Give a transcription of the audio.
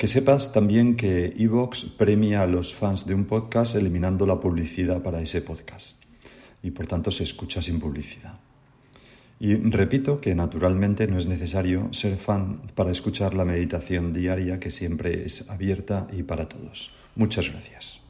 Que sepas también que Evox premia a los fans de un podcast eliminando la publicidad para ese podcast y por tanto se escucha sin publicidad. Y repito que naturalmente no es necesario ser fan para escuchar la meditación diaria que siempre es abierta y para todos. Muchas gracias.